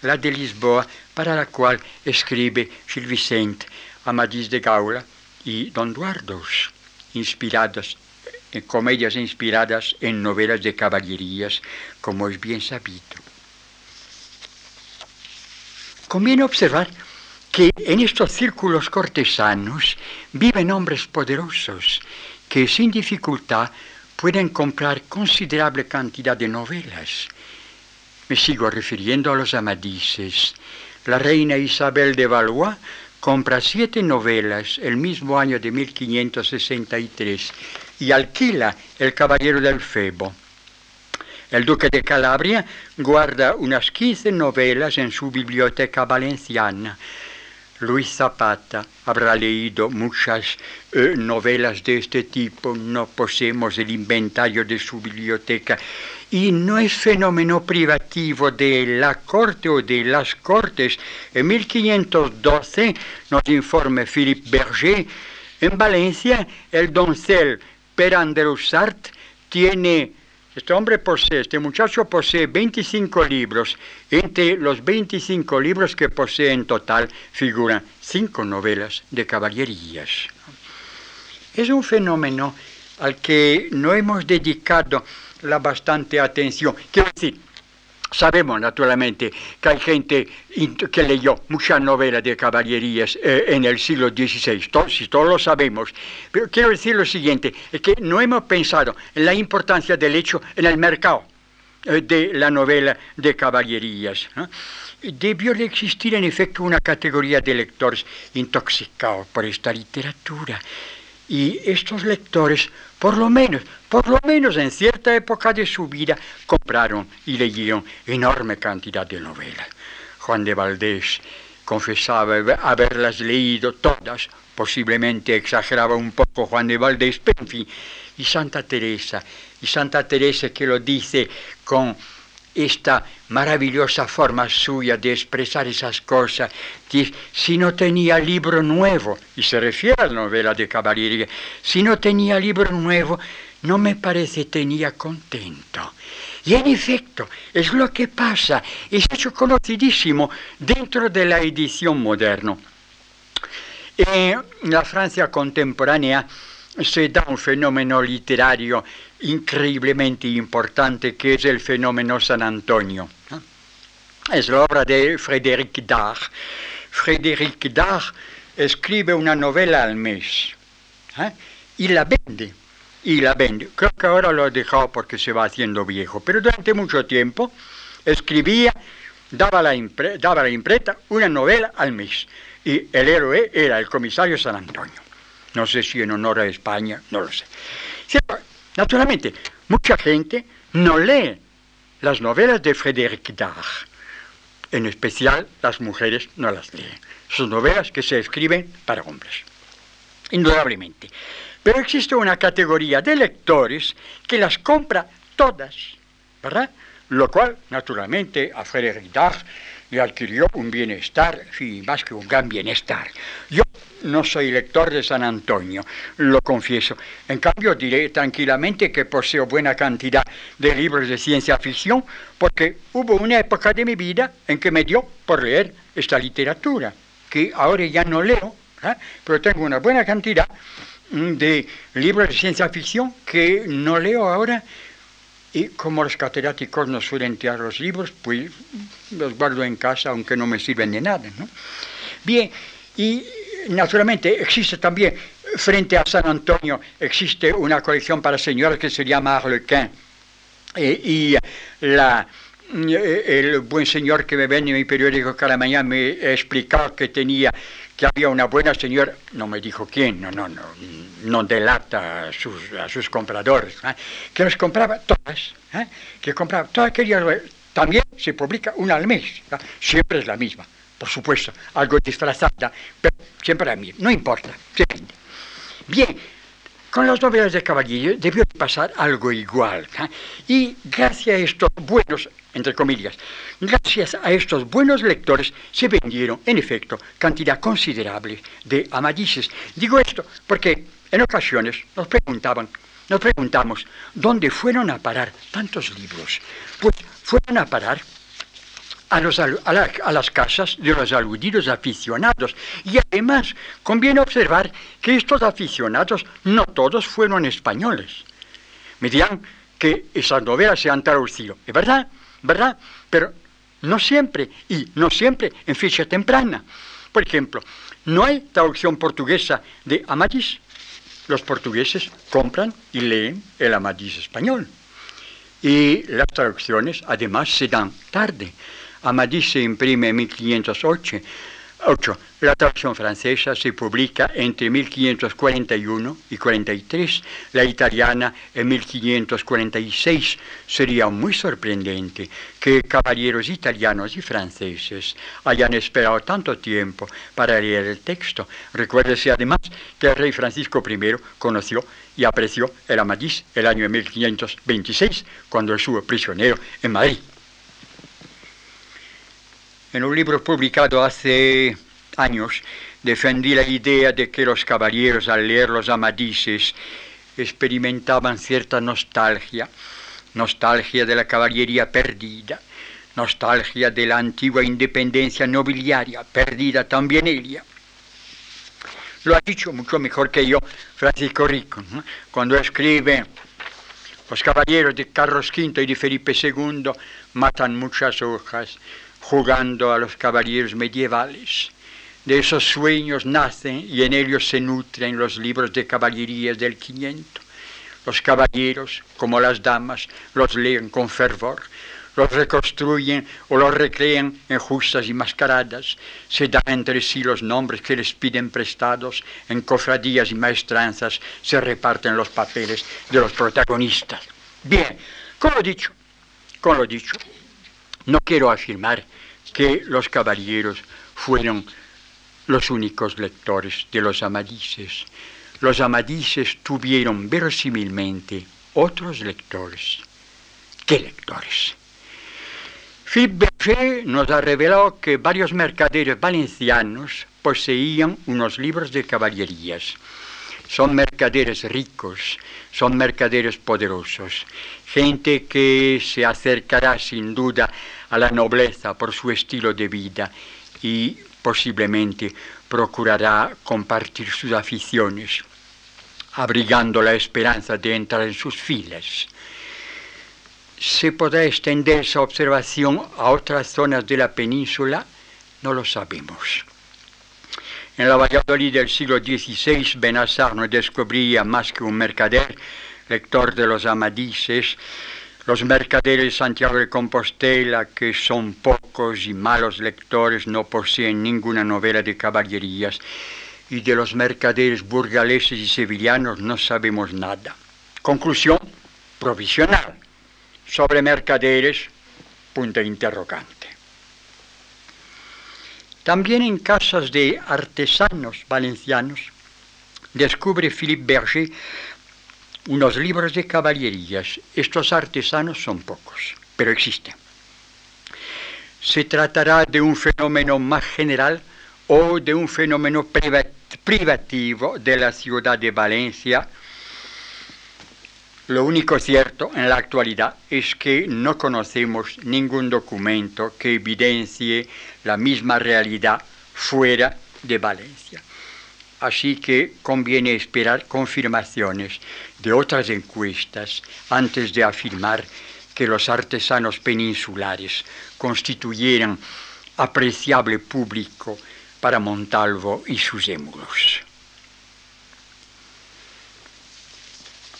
la de Lisboa, para la cual escribe Gil Vicente, Amadís de Gaula y Don Duardos, inspirados en comedias inspiradas en novelas de caballerías, como es bien sabido. Conviene observar que en estos círculos cortesanos viven hombres poderosos que sin dificultad pueden comprar considerable cantidad de novelas. Me sigo refiriendo a los amadises. La reina Isabel de Valois compra siete novelas el mismo año de 1563 y alquila El Caballero del Febo. El duque de Calabria guarda unas 15 novelas en su biblioteca valenciana. Luis Zapata habrá leído muchas eh, novelas de este tipo, no poseemos el inventario de su biblioteca y no es fenómeno privativo de la corte o de las cortes. En 1512 nos informa Philippe Berger, en Valencia el doncel Per Sart tiene, este hombre posee, este muchacho posee 25 libros. Entre los 25 libros que posee en total figuran cinco novelas de caballerías. Es un fenómeno al que no hemos dedicado la bastante atención. Quiero decir, Sabemos naturalmente que hay gente que leyó muchas novelas de caballerías eh, en el siglo XVI, todos, todos lo sabemos, pero quiero decir lo siguiente, es que no hemos pensado en la importancia del hecho en el mercado eh, de la novela de caballerías. Debió de existir en efecto una categoría de lectores intoxicados por esta literatura y estos lectores, por lo menos, por lo menos en cierta época de su vida, compraron y leyeron enorme cantidad de novelas. Juan de Valdés confesaba haberlas leído todas, posiblemente exageraba un poco Juan de Valdés, pero en fin, y Santa Teresa, y Santa Teresa que lo dice con esta maravillosa forma suya de expresar esas cosas, que si no tenía libro nuevo, y se refiere a la novela de caballería, si no tenía libro nuevo, no me parece tenía contento. Y en efecto, es lo que pasa, es hecho conocidísimo dentro de la edición moderna. En la Francia contemporánea se da un fenómeno literario increíblemente importante que es el fenómeno San Antonio. Es la obra de Frédéric Dard. Frédéric Dard escribe una novela al mes ¿eh? y la vende. Y la vende. Creo que ahora lo ha dejado porque se va haciendo viejo, pero durante mucho tiempo escribía, daba la, daba la imprenta una novela al mes. Y el héroe era el comisario San Antonio. No sé si en honor a España, no lo sé. Naturalmente, mucha gente no lee las novelas de Frédéric Dard. En especial, las mujeres no las leen. Son novelas que se escriben para hombres, indudablemente. Pero existe una categoría de lectores que las compra todas, ¿verdad? Lo cual, naturalmente, a Frédéric Dard le adquirió un bienestar, y más que un gran bienestar. Yo no soy lector de San Antonio, lo confieso. En cambio, diré tranquilamente que poseo buena cantidad de libros de ciencia ficción, porque hubo una época de mi vida en que me dio por leer esta literatura, que ahora ya no leo, ¿eh? pero tengo una buena cantidad de libros de ciencia ficción que no leo ahora y como los catedráticos no suelen tirar los libros, pues los guardo en casa aunque no me sirven de nada. ¿no? Bien, y naturalmente existe también, frente a San Antonio, existe una colección para señores que se llama Arlequin. Eh, y la, eh, el buen señor que me vende mi periódico cada mañana me explicaba que tenía que había una buena señora, no me dijo quién, no, no, no, no delata a sus, a sus compradores, ¿eh? que los compraba todas, ¿eh? que compraba todas aquellas, también se publica una al mes, siempre es la misma, por supuesto, algo disfrazada, pero siempre la misma, no importa, se. Bien, con las novelas de Caballero debió pasar algo igual. Y gracias a estos buenos, entre comillas, gracias a estos buenos lectores se vendieron, en efecto, cantidad considerable de amadises. Digo esto porque en ocasiones nos preguntaban, nos preguntamos, ¿dónde fueron a parar tantos libros? Pues fueron a parar a, las casas de los aludidos aficionados. Y además conviene observar que estos aficionados no todos fueron españoles. Me dirán que esas novelas se han traducido, es verdad, verdad, pero no siempre, y no siempre en fecha temprana. Por ejemplo, no hay traducción portuguesa de Amadís. Los portugueses compran y leen el Amadís español. Y las traducciones además se dan tarde. Amadís se imprime en 1508. La traducción francesa se publica entre 1541 y 43, la italiana en 1546. Sería muy sorprendente que caballeros italianos y franceses hayan esperado tanto tiempo para leer el texto. Recuérdese además que el rey Francisco I conoció y apreció el Amadís el año 1526, cuando estuvo prisionero en Madrid. En un libro publicado hace años defendí la idea de que los caballeros al leer los amadises experimentaban cierta nostalgia, nostalgia de la caballería perdida, nostalgia de la antigua independencia nobiliaria, perdida también ella. Lo ha dicho mucho mejor que yo Francisco Rico, cuando escribe, los caballeros de Carlos V y de Felipe II matan muchas hojas, jugando a los caballeros medievales. De esos sueños nacen y en ellos se nutren los libros de caballerías del 500. Los caballeros, como las damas, los leen con fervor, los reconstruyen o los recrean en justas y mascaradas, se dan entre sí los nombres que les piden prestados, en cofradías y maestranzas se reparten los papeles de los protagonistas. Bien, como lo dicho, como lo dicho, no quiero afirmar que los caballeros fueron los únicos lectores de los amadises. Los amadises tuvieron verosímilmente otros lectores. ¿Qué lectores? Philippe nos ha revelado que varios mercaderes valencianos poseían unos libros de caballerías. Son mercaderes ricos, son mercaderes poderosos, gente que se acercará sin duda a la nobleza por su estilo de vida y posiblemente procurará compartir sus aficiones, abrigando la esperanza de entrar en sus filas. ¿Se podrá extender esa observación a otras zonas de la península? No lo sabemos. En la Valladolid del siglo XVI, Benassar no descubría más que un mercader, lector de los amadises, los mercaderes de Santiago de Compostela, que son pocos y malos lectores, no poseen ninguna novela de caballerías, y de los mercaderes burgaleses y sevillanos no sabemos nada. Conclusión provisional sobre mercaderes, punto interrogante. También en casas de artesanos valencianos descubre Philippe Berger unos libros de caballerías. Estos artesanos son pocos, pero existen. Se tratará de un fenómeno más general o de un fenómeno privativo de la ciudad de Valencia. Lo único cierto en la actualidad es que no conocemos ningún documento que evidencie la misma realidad fuera de Valencia. Así que conviene esperar confirmaciones de otras encuestas antes de afirmar que los artesanos peninsulares constituyeran apreciable público para Montalvo y sus émulos.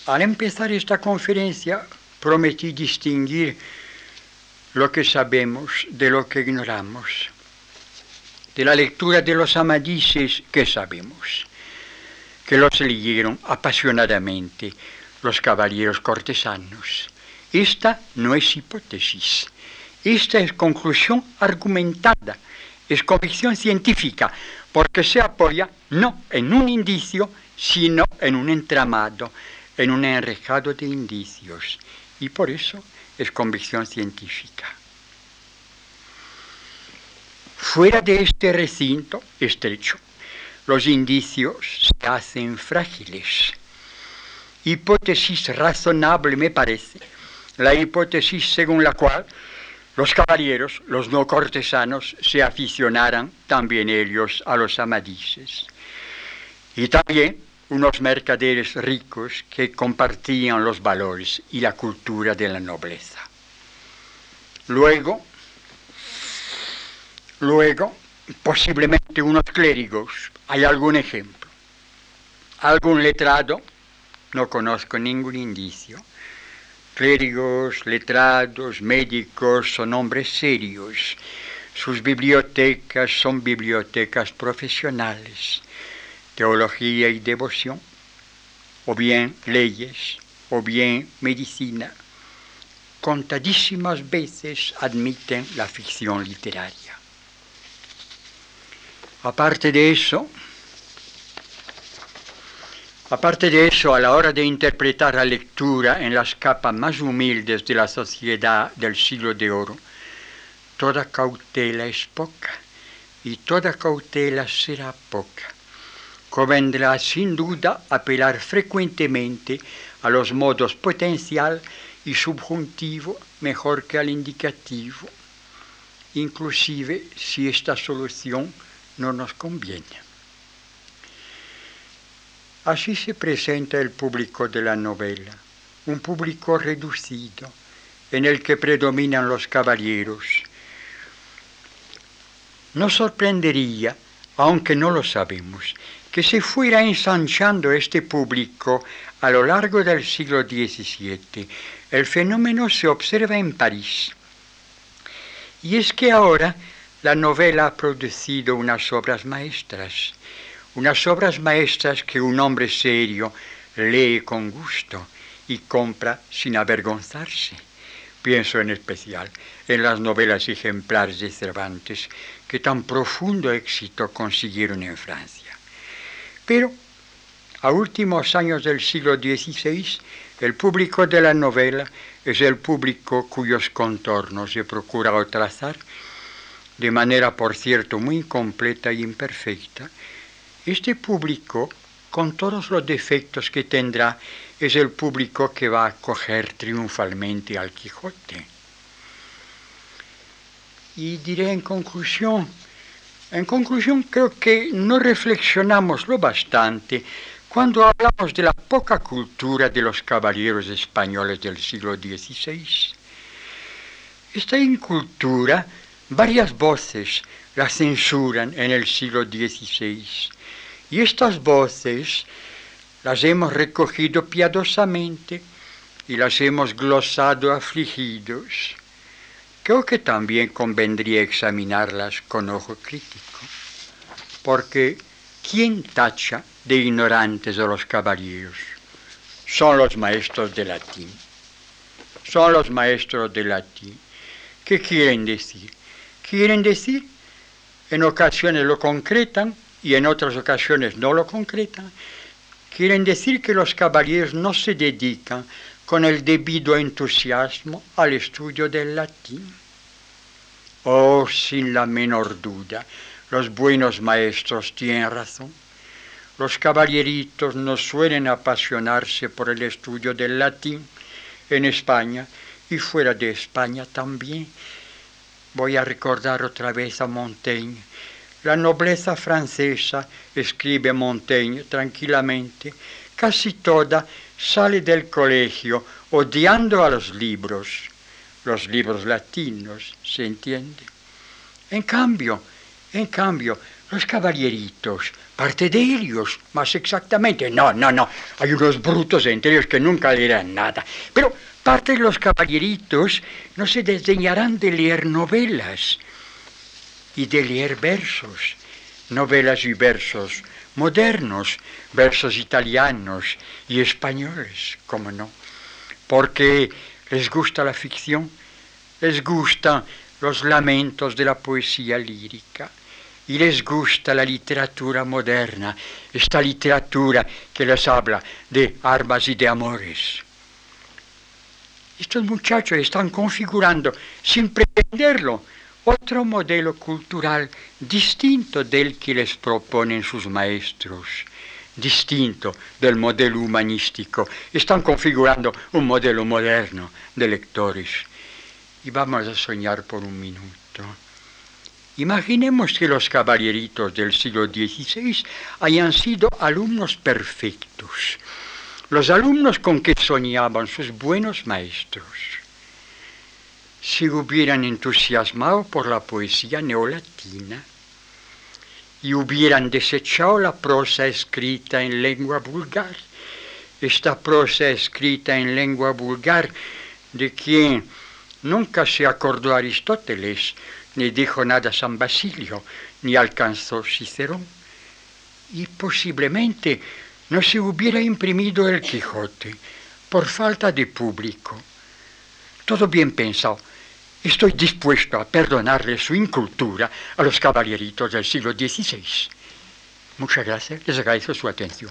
Al empezar esta conferencia prometí distinguir lo que sabemos de lo que ignoramos. De la lectura de los amadises que sabemos, que los leyeron apasionadamente los caballeros cortesanos. Esta no es hipótesis, esta es conclusión argumentada, es convicción científica, porque se apoya no en un indicio, sino en un entramado, en un enrejado de indicios, y por eso es convicción científica. Fuera de este recinto estrecho, los indicios se hacen frágiles. Hipótesis razonable me parece, la hipótesis según la cual los caballeros, los no cortesanos, se aficionaran también ellos a los amadises. Y también unos mercaderes ricos que compartían los valores y la cultura de la nobleza. Luego, luego, posiblemente unos clérigos, hay algún ejemplo. Algún letrado, no conozco ningún indicio. Clérigos, letrados, médicos son hombres serios. Sus bibliotecas son bibliotecas profesionales teología y devoción, o bien leyes, o bien medicina, contadísimas veces admiten la ficción literaria. Aparte de eso, aparte de eso, a la hora de interpretar la lectura en las capas más humildes de la sociedad del siglo de oro, toda cautela es poca y toda cautela será poca. Convendrá sin duda apelar frecuentemente a los modos potencial y subjuntivo mejor que al indicativo, inclusive si esta solución no nos conviene. Así se presenta el público de la novela, un público reducido, en el que predominan los caballeros. Nos sorprendería, aunque no lo sabemos, que se fuera ensanchando este público a lo largo del siglo XVII. El fenómeno se observa en París. Y es que ahora la novela ha producido unas obras maestras, unas obras maestras que un hombre serio lee con gusto y compra sin avergonzarse. Pienso en especial en las novelas ejemplares de Cervantes que tan profundo éxito consiguieron en Francia. Pero a últimos años del siglo XVI, el público de la novela es el público cuyos contornos he procurado trazar, de manera, por cierto, muy incompleta e imperfecta. Este público, con todos los defectos que tendrá, es el público que va a acoger triunfalmente al Quijote. Y diré en conclusión, en conclusión, creo que no reflexionamos lo bastante cuando hablamos de la poca cultura de los caballeros españoles del siglo XVI. Esta incultura, varias voces la censuran en el siglo XVI, y estas voces las hemos recogido piadosamente y las hemos glosado afligidos creo que también convendría examinarlas con ojo crítico, porque ¿quién tacha de ignorantes a los caballeros? Son los maestros de latín. Son los maestros de latín. ¿Qué quieren decir? Quieren decir, en ocasiones lo concretan y en otras ocasiones no lo concretan, quieren decir que los caballeros no se dedican con el debido entusiasmo al estudio del latín. Oh, sin la menor duda, los buenos maestros tienen razón. Los caballeritos no suelen apasionarse por el estudio del latín en España y fuera de España también. Voy a recordar otra vez a Montaigne. La nobleza francesa, escribe Montaigne tranquilamente, casi toda sale del colegio odiando a los libros, los libros latinos, ¿se entiende? En cambio, en cambio, los caballeritos, parte de ellos, más exactamente, no, no, no, hay unos brutos entre ellos que nunca leerán nada, pero parte de los caballeritos no se desdeñarán de leer novelas y de leer versos, novelas y versos modernos, versos italianos y españoles, como no, porque les gusta la ficción, les gustan los lamentos de la poesía lírica y les gusta la literatura moderna, esta literatura que les habla de armas y de amores. Estos muchachos están configurando, sin pretenderlo, otro modelo cultural distinto del que les proponen sus maestros, distinto del modelo humanístico. Están configurando un modelo moderno de lectores. Y vamos a soñar por un minuto. Imaginemos que los caballeritos del siglo XVI hayan sido alumnos perfectos. Los alumnos con que soñaban sus buenos maestros. Se hubieran entusiasmado por la poesía neolatina y hubieran desechado la prosa escrita en lengua vulgar, esta prosa escrita en lengua vulgar de quien nunca se acordó Aristóteles, ni dijo nada San Basilio, ni alcanzó Cicerón, y posiblemente no se hubiera imprimido el Quijote por falta de público. Todo bien pensado. Estoy dispuesto a perdonarle su incultura a los caballeritos del siglo XVI. Muchas gracias. Les agradezco su atención.